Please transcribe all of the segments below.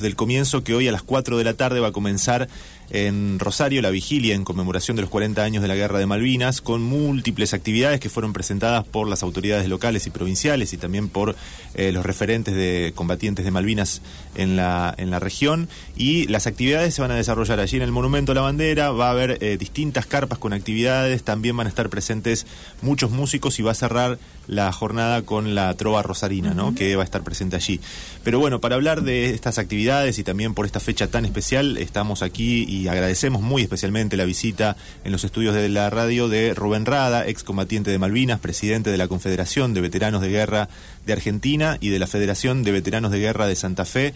desde el comienzo que hoy a las 4 de la tarde va a comenzar en Rosario la vigilia en conmemoración de los 40 años de la Guerra de Malvinas, con múltiples actividades que fueron presentadas por las autoridades locales y provinciales y también por eh, los referentes de combatientes de Malvinas en la, en la región. Y las actividades se van a desarrollar allí en el Monumento a la Bandera, va a haber eh, distintas carpas con actividades, también van a estar presentes muchos músicos y va a cerrar la jornada con la trova rosarina, ¿no? que va a estar presente allí. Pero bueno, para hablar de estas actividades y también por esta fecha tan especial, estamos aquí y agradecemos muy especialmente la visita en los estudios de la radio de Rubén Rada, excombatiente de Malvinas, presidente de la Confederación de Veteranos de Guerra de Argentina y de la Federación de Veteranos de Guerra de Santa Fe.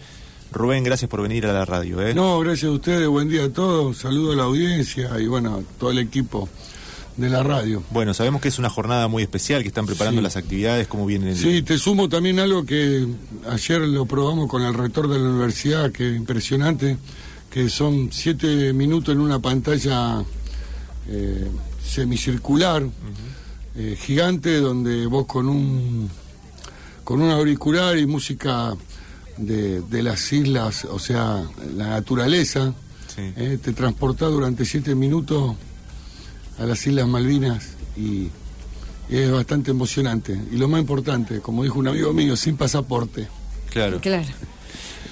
Rubén, gracias por venir a la radio. ¿eh? No, gracias a ustedes, buen día a todos, saludo a la audiencia y bueno, a todo el equipo de la radio. Bueno, sabemos que es una jornada muy especial, que están preparando las actividades, ¿cómo vienen? El... Sí, te sumo también algo que ayer lo probamos con el rector de la universidad, que impresionante, que son siete minutos en una pantalla eh, semicircular, eh, gigante, donde vos con un, con un auricular y música de, de las islas, o sea, la naturaleza, eh, te transportás durante siete minutos a las Islas Malvinas y es bastante emocionante. Y lo más importante, como dijo un amigo mío, sin pasaporte. Claro. Claro.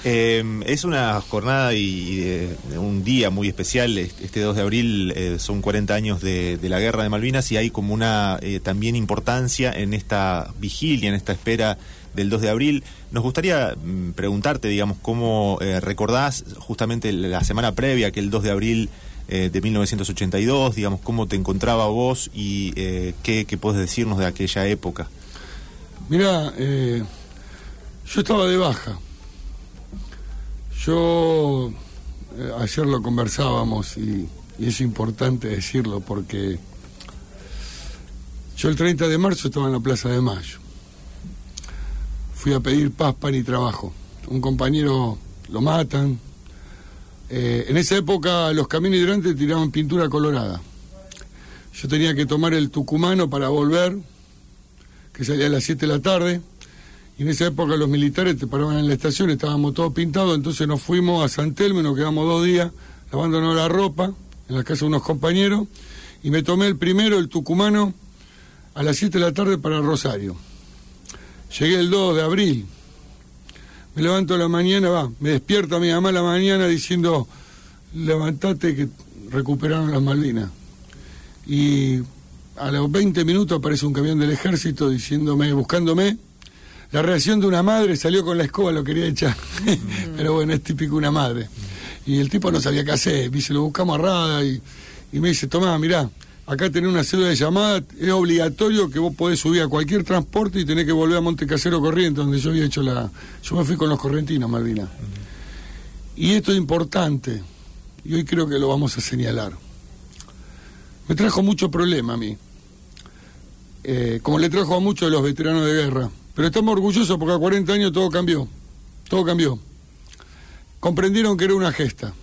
Eh, es una jornada y eh, un día muy especial. Este 2 de abril eh, son 40 años de, la guerra de Malvinas y hay como una también importancia en esta vigilia, en esta espera del 2 de abril. Nos gustaría mm, preguntarte, digamos, cómo recordás justamente la semana previa que el 2 de abril de 1982, digamos, cómo te encontraba vos y qué, qué podés decirnos de aquella época. Mira, yo estaba de baja yo, eh, ayer lo conversábamos y, es importante decirlo porque yo el 30 de marzo estaba en la Plaza de Mayo. Fui a pedir paz, pan y trabajo. Un compañero lo matan. Eh, en esa época los caminos hidrantes tiraban pintura colorada. Yo tenía que tomar el tucumano para volver, que salía a las 7 de la tarde en esa época los militares te paraban en la estación, estábamos todos pintados, entonces nos fuimos a San Telmo y nos quedamos dos días lavándonos la ropa en la casa de unos compañeros y me tomé el primero, el tucumano, a las 7 de la tarde para Rosario. Llegué el 2 de abril. Me levanto la mañana, va, me despierta mi mamá la mañana diciendo, levantate que recuperaron las Malvinas. Y a los 20 minutos aparece un camión del ejército diciéndome, buscándome, la reacción de una madre salió con la escoba, lo quería echar. Pero bueno, es típico una madre. Y el tipo no sabía qué hacer. Dice, lo buscamos a Rada y, me dice, tomá, mirá, acá tenés una cédula de llamada, es obligatorio que vos podés subir a cualquier transporte y tenés que volver a Monte Casero Corriente, donde yo había hecho la... Yo me fui con los correntinos, Malvina. Y esto es importante, y hoy creo que lo vamos a señalar. Me trajo mucho problema a mí, eh, como le trajo a muchos de los veteranos de guerra pero estamos orgullosos porque a 40 años todo cambió. Todo cambió. Comprendieron que era una gesta.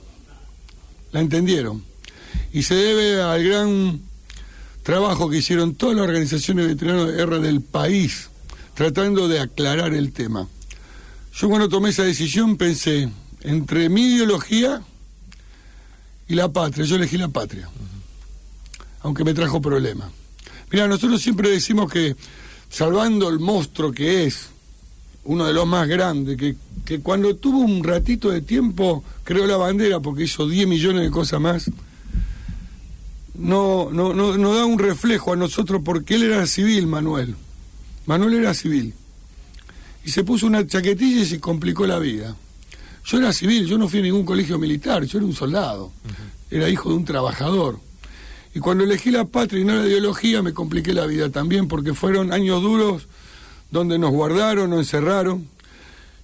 La entendieron. Y se debe al gran trabajo que hicieron todas las organizaciones de veteranos de guerra del país, tratando de aclarar el tema. Yo cuando tomé esa decisión pensé entre mi ideología y la patria. Yo elegí la patria, aunque me trajo problemas. Mira, nosotros siempre decimos que salvando el monstruo que es, uno de los más grandes, que, que cuando tuvo un ratito de tiempo creó la bandera porque hizo 10 millones de cosas más, no, no, no, no da un reflejo a nosotros porque él era civil, Manuel. Manuel era civil. Y se puso una chaquetilla y se complicó la vida. Yo era civil, yo no fui a ningún colegio militar, yo era un soldado, era hijo de un trabajador. Y cuando elegí la patria y no la ideología, me compliqué la vida también, porque fueron años duros donde nos guardaron, nos encerraron.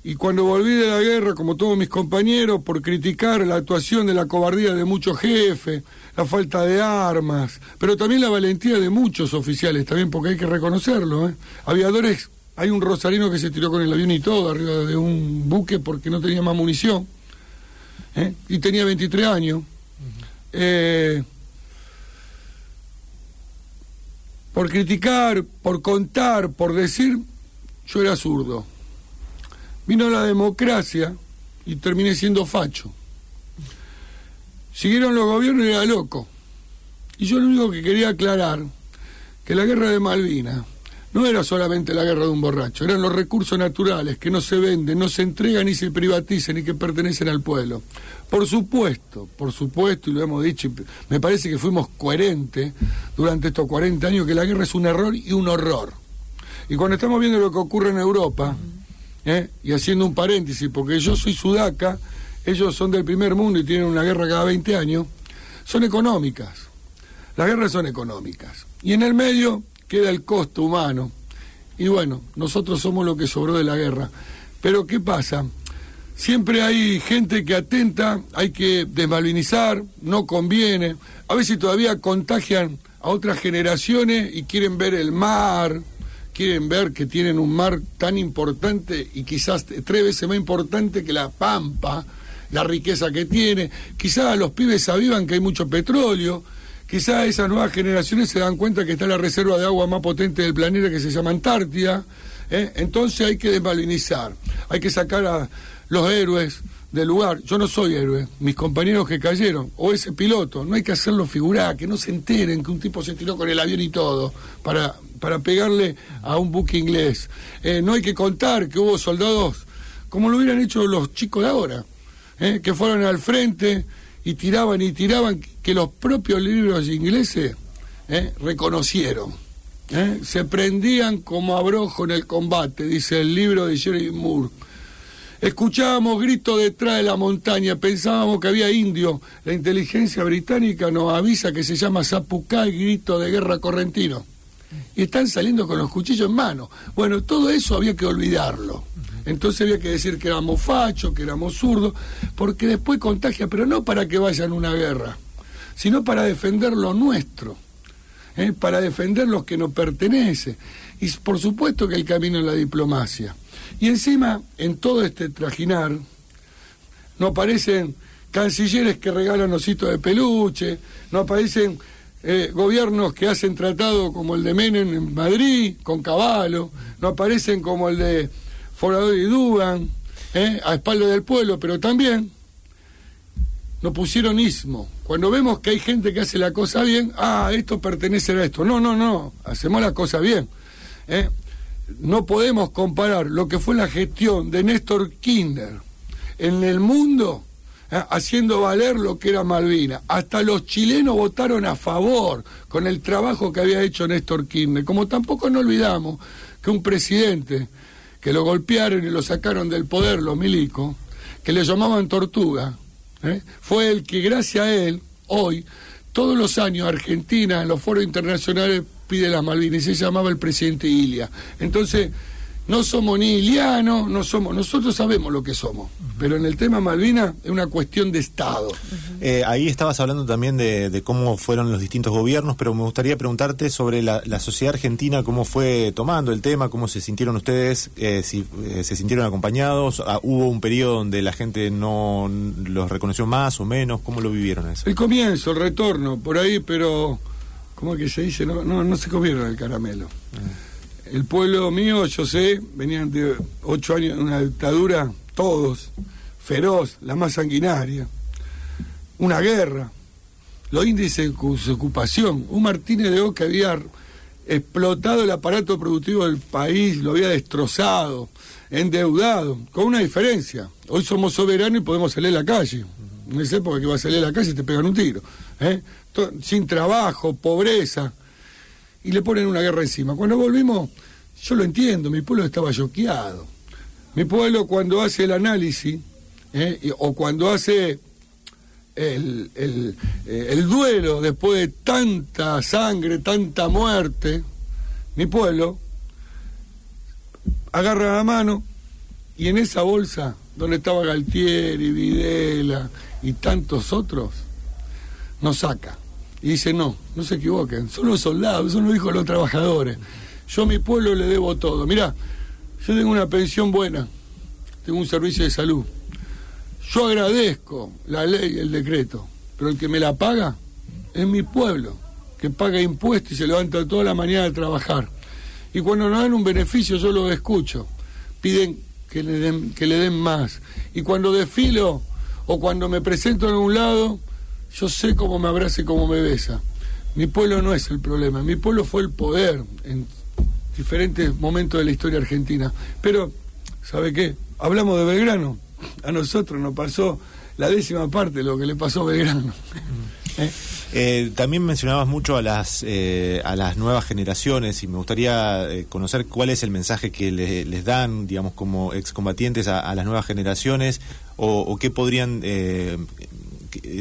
Y cuando volví de la guerra, como todos mis compañeros, por criticar la actuación de la cobardía de muchos jefes, la falta de armas, pero también la valentía de muchos oficiales, también porque hay que reconocerlo. ¿eh? Aviadores, hay un rosarino que se tiró con el avión y todo arriba de un buque porque no tenía más munición. ¿eh? Y tenía 23 años. eh, por criticar, por contar, por decir, yo era zurdo. Vino la democracia y terminé siendo facho. Siguieron los gobiernos y era loco. Y yo lo único que quería aclarar, que la guerra de Malvinas no era solamente la guerra de un borracho, eran los recursos naturales que no se venden, no se entregan ni se privatizan y que pertenecen al pueblo. Por supuesto, por supuesto, y lo hemos dicho, me parece que fuimos coherentes durante estos 40 años, que la guerra es un error y un horror. Y cuando estamos viendo lo que ocurre en Europa, ¿eh? y haciendo un paréntesis, porque yo soy sudaca, ellos son del primer mundo y tienen una guerra cada 20 años, son económicas. Las guerras son económicas. Y en el medio queda el costo humano. Y bueno, nosotros somos lo que sobró de la guerra. Pero ¿qué pasa? Siempre hay gente que atenta, hay que desmalvinizar, no conviene. A veces todavía contagian a otras generaciones y quieren ver el mar, quieren ver que tienen un mar tan importante y quizás tres veces más importante que la Pampa, la riqueza que tiene. Quizás los pibes avivan que hay mucho petróleo Quizá esas nuevas generaciones se dan cuenta que está la reserva de agua más potente del planeta que se llama Antártida. ¿eh? Entonces hay que desmalinizar, hay que sacar a los héroes del lugar. Yo no soy héroe, mis compañeros que cayeron, o ese piloto, no hay que hacerlo figurar, que no se enteren que un tipo se tiró con el avión y todo para, para pegarle a un buque inglés. Eh, no hay que contar que hubo soldados como lo hubieran hecho los chicos de ahora, ¿eh? que fueron al frente y tiraban y tiraban que los propios libros ingleses ¿eh? reconocieron. ¿eh? Se prendían como abrojo en el combate, dice el libro de Jerry Moore. Escuchábamos gritos detrás de la montaña, pensábamos que había indios. La inteligencia británica nos avisa que se llama Zapucay, grito de guerra correntino. Y están saliendo con los cuchillos en mano. Bueno, todo eso había que olvidarlo. Entonces había que decir que éramos fachos, que éramos zurdos, porque después contagia, pero no para que vayan a una guerra, sino para defender lo nuestro, ¿eh? para defender lo que nos pertenece. Y por supuesto que el camino es la diplomacia. Y encima, en todo este trajinar, no aparecen cancilleres que regalan ositos de peluche, no aparecen eh, gobiernos que hacen tratado como el de Menem en Madrid, con Caballo, no aparecen como el de Forador y Dugan, ¿eh? a espalda del pueblo, pero también nos pusieron ismo. Cuando vemos que hay gente que hace la cosa bien, ah, esto pertenece a esto. No, no, no, hacemos la cosa bien. ¿eh? No podemos comparar lo que fue la gestión de Néstor Kinder en el mundo ¿eh? haciendo valer lo que era Malvina. Hasta los chilenos votaron a favor con el trabajo que había hecho Néstor Kirchner. Como tampoco no olvidamos que un presidente que lo golpearon y lo sacaron del poder los milicos, que le llamaban tortuga, ¿eh? fue el que gracias a él, hoy, todos los años Argentina en los foros internacionales pide las Malvinas y se llamaba el presidente Ilia. Entonces, no somos ni ilianos, no somos, nosotros sabemos lo que somos, pero en el tema Malvina es una cuestión de Estado. Eh, ahí estabas hablando también de, cómo fueron los distintos gobiernos, pero me gustaría preguntarte sobre la, sociedad argentina, cómo fue tomando el tema, cómo se sintieron ustedes, eh, si eh, se sintieron acompañados, ah, hubo un periodo donde la gente no los reconoció más o menos, ¿cómo lo vivieron eso? El comienzo, el retorno, por ahí, pero, ¿cómo es que se dice? No, no, no se comieron el caramelo. Ah el pueblo mío, yo sé, venían de ocho años de una dictadura, todos, feroz, la más sanguinaria, una guerra, los índices de ocupación, un Martínez de O que había explotado el aparato productivo del país, lo había destrozado, endeudado, con una diferencia. Hoy somos soberanos y podemos salir a la calle. En esa época que va a salir a la calle te pegan un tiro. ¿eh? Sin trabajo, pobreza y le ponen una guerra encima. Cuando volvimos, yo lo entiendo, mi pueblo estaba choqueado. Mi pueblo cuando hace el análisis, eh, o cuando hace el, el, eh, el, duelo después de tanta sangre, tanta muerte, mi pueblo agarra la mano y en esa bolsa donde estaba Galtieri, Videla y tantos otros, nos saca y dice, no, no se equivoquen, son los soldados, son los hijos de los trabajadores. Yo a mi pueblo le debo todo. Mirá, yo tengo una pensión buena, tengo un servicio de salud. Yo agradezco la ley, el decreto, pero el que me la paga es mi pueblo, que paga impuestos y se levanta toda la mañana a trabajar. Y cuando nos dan un beneficio yo lo escucho. Piden que le den, que le den más. Y cuando desfilo o cuando me presento en un lado, yo sé cómo me abraza y cómo me besa. Mi pueblo no es el problema, mi pueblo fue el poder en diferentes momentos de la historia argentina. Pero, ¿sabe qué? Hablamos de Belgrano. A nosotros nos pasó la décima parte de lo que le pasó a Belgrano. ¿Eh? También mencionabas mucho a las eh, a las nuevas generaciones y me gustaría eh, conocer cuál es el mensaje que les dan, digamos, como excombatientes a, a las nuevas generaciones o, o qué podrían eh,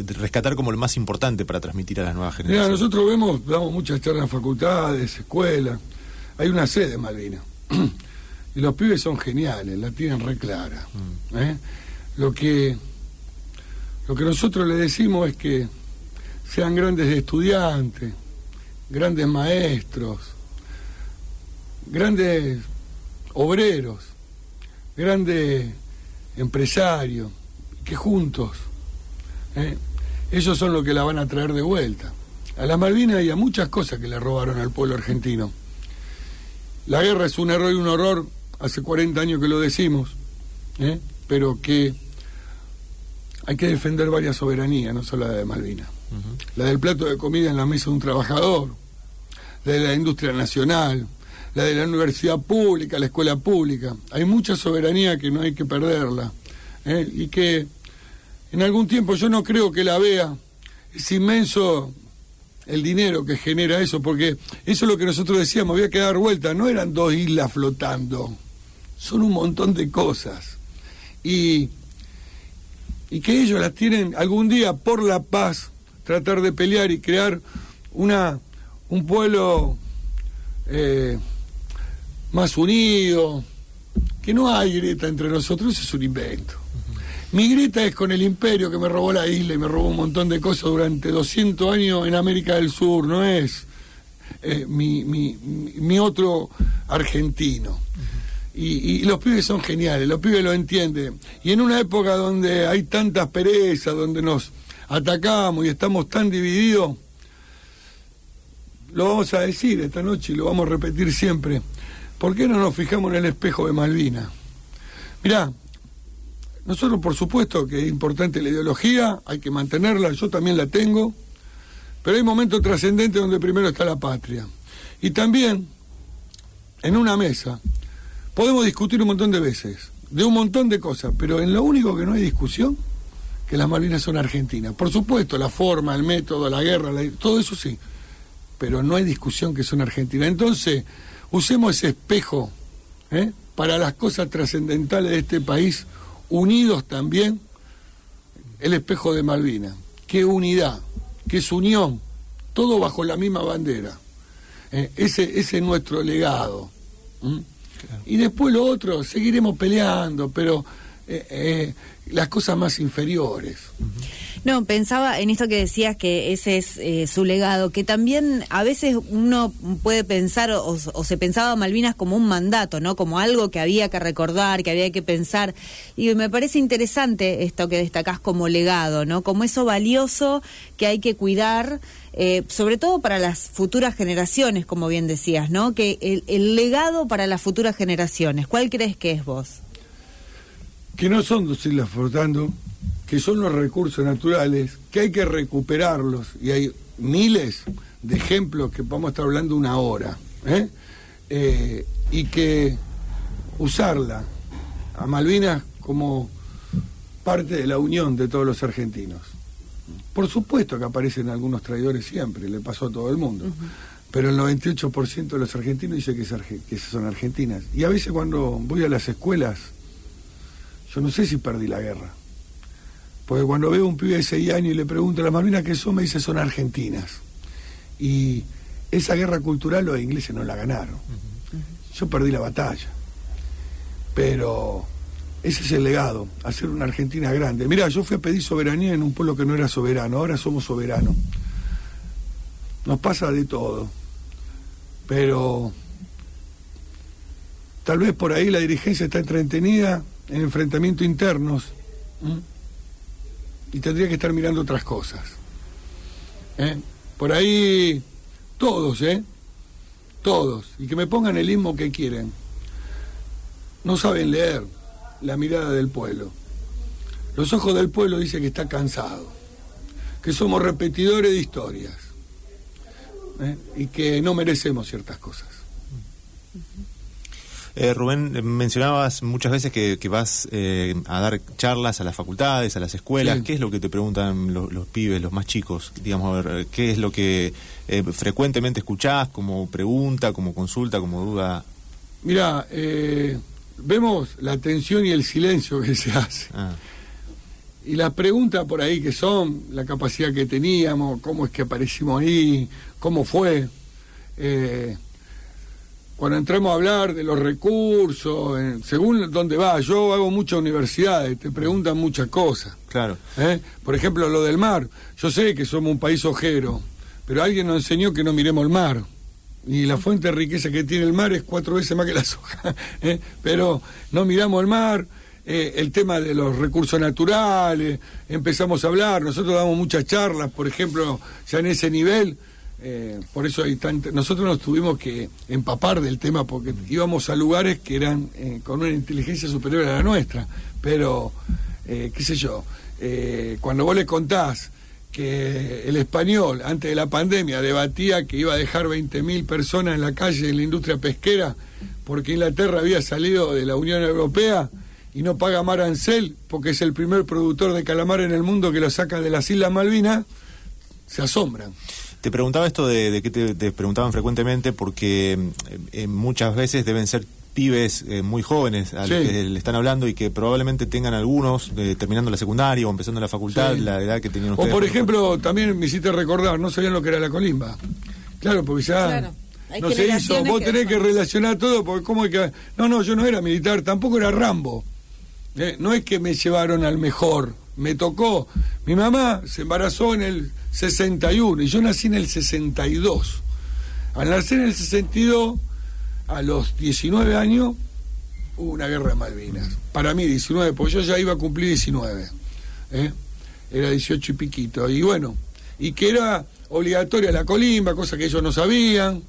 rescatar como lo más importante para transmitir a las nuevas generaciones. Mira, nosotros vemos, damos muchas charlas en facultades, escuelas. Hay una sede en Malvinas. y los pibes son geniales, la tienen re clara. Mm. ¿eh? Lo que lo que nosotros le decimos es que sean grandes estudiantes, grandes maestros, grandes obreros, grandes empresarios, que juntos, ¿eh? ellos son los que la van a traer de vuelta. A la Malvinas y a muchas cosas que le robaron al pueblo argentino. La guerra es un error y un horror, hace 40 años que lo decimos, ¿eh? pero que hay que defender varias soberanías, no solo la de Malvinas. La del plato de comida en la mesa de un trabajador, la de la industria nacional, la de la universidad pública, la escuela pública. Hay mucha soberanía que no hay que perderla. ¿eh? Y que en algún tiempo yo no creo que la vea. Es inmenso el dinero que genera eso, porque eso es lo que nosotros decíamos, había que dar vuelta. No eran dos islas flotando, son un montón de cosas. Y, y que ellos las tienen algún día por la paz tratar de pelear y crear una un pueblo eh, más unido, que no hay grieta entre nosotros, eso es un invento. Mi grieta es con el imperio que me robó la isla y me robó un montón de cosas durante 200 años en América del Sur, no es eh, mi, otro argentino. Y, y, los pibes son geniales, los pibes lo entienden. Y en una época donde hay tantas perezas, donde nos atacamos y estamos tan divididos, lo vamos a decir esta noche y lo vamos a repetir siempre. ¿Por qué no nos fijamos en el espejo de Malvina? Mirá, nosotros por supuesto que es importante la ideología, hay que mantenerla, yo también la tengo, pero hay momentos trascendentes donde primero está la patria. Y también, en una mesa, podemos discutir un montón de veces, de un montón de cosas, pero en lo único que no hay discusión que las Malvinas son argentinas. Por supuesto, la forma, el método, la guerra, todo eso sí, pero no hay discusión que son argentinas. Entonces, usemos ese espejo ¿eh? para las cosas trascendentales de este país, unidos también, el espejo de Malvinas. Qué unidad, qué es unión, todo bajo la misma bandera. ¿eh? Ese, ese es nuestro legado. ¿Mm? Claro. Y después lo otro, seguiremos peleando, pero... Eh, eh, las cosas más inferiores. No, pensaba en esto que decías que ese es eh, su legado, que también a veces uno puede pensar o, se pensaba Malvinas como un mandato, ¿no? Como algo que había que recordar, que había que pensar. Y me parece interesante esto que destacás como legado, ¿no? Como eso valioso que hay que cuidar. Eh, sobre todo para las futuras generaciones, como bien decías, ¿no? Que el, el legado para las futuras generaciones, ¿cuál crees que es vos? que no son dos islas que son los recursos naturales, que hay que recuperarlos, y hay miles de ejemplos que vamos a estar hablando una hora, ¿eh? Eh, y que usarla a Malvinas como parte de la unión de todos los argentinos. Por supuesto que aparecen algunos traidores siempre, le pasó a todo el mundo. Uh -huh. Pero el 98% de los argentinos dice que, arge que son argentinas. Y a veces cuando voy a las escuelas yo no sé si perdí la guerra. Porque cuando veo un pibe de 6 años y le pregunto las Malvinas qué son, me dice son argentinas. Y esa guerra cultural los ingleses no la ganaron. Uh -huh. Yo perdí la batalla. Pero ese es el legado, hacer una Argentina grande. Mira, yo fui a pedir soberanía en un pueblo que no era soberano, ahora somos soberanos. Nos pasa de todo. Pero tal vez por ahí la dirigencia está entretenida en enfrentamientos internos. Y tendría que estar mirando otras cosas. ¿eh? Por ahí, todos, ¿eh? Todos, y que me pongan el himno que quieren. No saben leer, la mirada del pueblo. Los ojos del pueblo dicen que está cansado, que somos repetidores de historias ¿eh? y que no merecemos ciertas cosas. Eh, Rubén, mencionabas muchas veces que, vas eh, a dar charlas a las facultades, a las escuelas. ¿Qué es lo que te preguntan los, pibes, los más chicos? Digamos, a ver, ¿qué es lo que eh, frecuentemente escuchás como pregunta, como consulta, como duda? Mira, vemos la atención y el silencio que se hace. Ah. Y las preguntas por ahí que son, la capacidad que teníamos, cómo es que aparecimos ahí, cómo fue. Eh, cuando entramos a hablar de los recursos, según dónde va, yo hago muchas universidades, te preguntan muchas cosas. Claro. ¿Eh? Por ejemplo, lo del mar. Yo sé que somos un país ojero, pero alguien nos enseñó que no miremos el mar. Y la fuente de riqueza que tiene el mar es cuatro veces más que la soja. ¿eh? Pero no miramos el mar. Eh, el tema de los recursos naturales, empezamos a hablar, nosotros damos muchas charlas, por ejemplo, ya en ese nivel, eh, por eso hay nosotros nos tuvimos que empapar del tema porque íbamos a lugares que eran eh, con una inteligencia superior a la nuestra. Pero, eh, qué sé yo, cuando vos le contás que el español, antes de la pandemia, debatía que iba a dejar 20.000 personas en la calle en la industria pesquera porque Inglaterra había salido de la Unión Europea y no paga mar arancel porque es el primer productor de calamar en el mundo que lo saca de las Islas Malvinas, se asombran. Te preguntaba esto de, que te, preguntaban frecuentemente porque eh, eh, muchas veces deben ser pibes eh, muy jóvenes a los que le están hablando y que probablemente tengan algunos terminando la secundaria o empezando la facultad, la edad que tenían ustedes. O por ejemplo, también me hiciste recordar, no sabían lo que era la colimba. Claro, porque ya no se hizo, vos tenés que relacionar todo, porque cómo es que... No, no, yo no era militar, tampoco era Rambo. no es que me llevaron al mejor, me tocó. Mi mamá se embarazó en el 61 y yo nací en el 62. Al nacer en el 62, a los 19 años, hubo una guerra de Malvinas. Para mí 19, porque yo ya iba a cumplir 19. ¿eh? Era 18 y piquito. Y bueno, y que era obligatoria la colimba, cosa que ellos no sabían.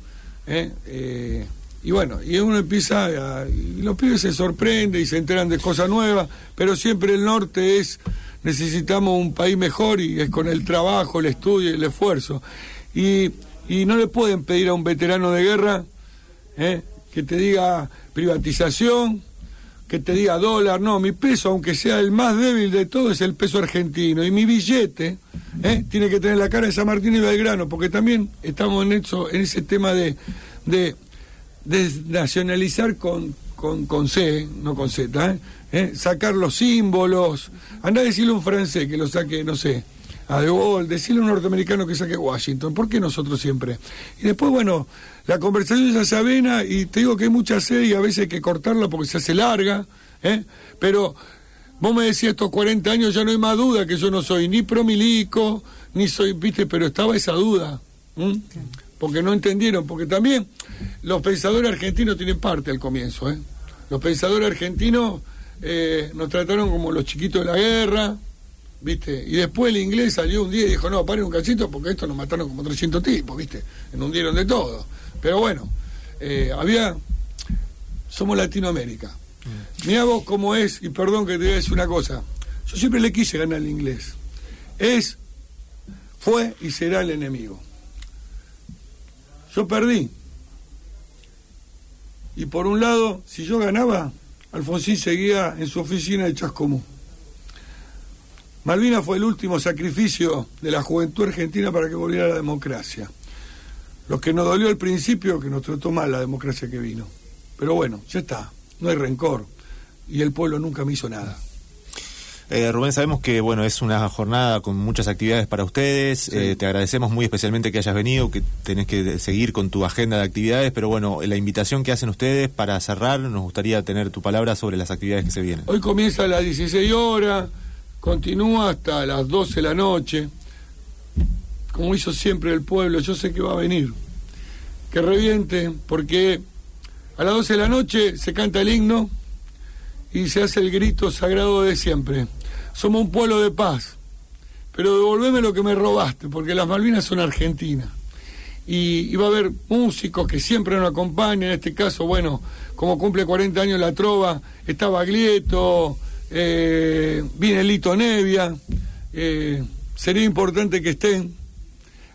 ¿eh? Eh, y bueno, y uno empieza, a, los pibes se sorprenden y se enteran de cosas nuevas, pero siempre el norte es necesitamos un país mejor y es con el trabajo, el estudio y el esfuerzo. Y, no le pueden pedir a un veterano de guerra ¿eh? que te diga privatización, que te diga dólar, no, mi peso, aunque sea el más débil de todo, es el peso argentino. Y mi billete ¿eh? tiene que tener la cara de San Martín y Belgrano, porque también estamos en, eso, en ese tema de, de, de con, con, con C, no con Z, ¿eh? ¿eh? sacar los símbolos. Anda a decirle a un francés que lo saque, no sé, a De Gaulle, decirle a un norteamericano que saque Washington. ¿Por qué nosotros siempre? Y después, bueno, la conversación se hace avena y te digo que hay mucha sed y a veces hay que cortarla porque se hace larga, ¿eh? pero vos me decías estos 40 años ya no hay más duda que yo no soy ni promilico, ni soy, viste, pero estaba esa duda. Porque no entendieron, porque también los pensadores argentinos tienen parte al comienzo, ¿eh? Los pensadores argentinos eh, nos trataron como los chiquitos de la guerra, ¿viste? Y después el inglés salió un día y dijo, no, paren un cachito porque esto nos mataron como 300 tipos, ¿viste? Inundieron de todo. Pero bueno, eh, había... Somos Latinoamérica. Mm. Mira vos cómo es, y perdón que te voy a decir una cosa, yo siempre le quise ganar el inglés. Es, fue y será el enemigo. Yo perdí. Y por un lado, si yo ganaba, Alfonsín seguía en su oficina de Chascomú. Malvinas fue el último sacrificio de la juventud argentina para que volviera la democracia. Lo que nos dolió al principio, que nos trató mal la democracia que vino. Pero bueno, ya está, no hay rencor. Y el pueblo nunca me hizo nada. Eh, Rubén, sabemos que bueno es una jornada con muchas actividades para ustedes. Eh, te agradecemos muy especialmente que hayas venido, que tenés que seguir con tu agenda de actividades, pero bueno, la invitación que hacen ustedes para cerrar, nos gustaría tener tu palabra sobre las actividades que se vienen. Hoy comienza a las 16 horas, continúa hasta las 12 de la noche, como hizo siempre el pueblo, yo sé que va a venir. Que reviente, porque a las 12 de la noche se canta el himno y se hace el grito sagrado de siempre. Somos un pueblo de paz, pero devolveme lo que me robaste, porque las Malvinas son argentinas. y, va a haber músicos que siempre nos acompañan, en este caso, bueno, como cumple 40 años la trova, está Baglietto, eh, viene Lito Nevia, eh, sería importante que estén.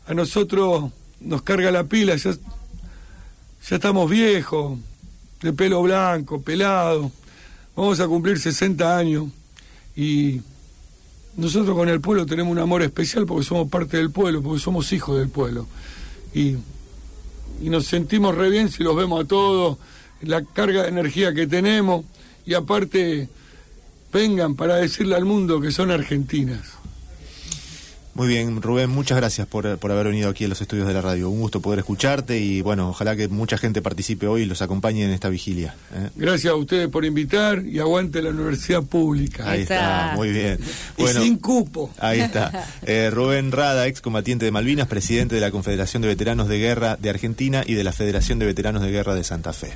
A nosotros nos carga la pila, ya, ya estamos viejos, de pelo blanco, pelado, vamos a cumplir 60 años y nosotros con el pueblo tenemos un amor especial porque somos parte del pueblo, porque somos hijos del pueblo. Y, nos sentimos re bien si los vemos a todos, la carga de energía que tenemos y aparte vengan para decirle al mundo que son argentinas. Muy bien, Rubén, muchas gracias por, por, haber venido aquí a los estudios de la radio. Un gusto poder escucharte y bueno, ojalá que mucha gente participe hoy y los acompañe en esta vigilia. ¿eh? Gracias a ustedes por invitar y aguante la universidad pública. Ahí está, muy bien. Bueno, y sin cupo. Ahí está. Eh, Rubén Rada, excombatiente de Malvinas, presidente de la Confederación de Veteranos de Guerra de Argentina y de la Federación de Veteranos de Guerra de Santa Fe.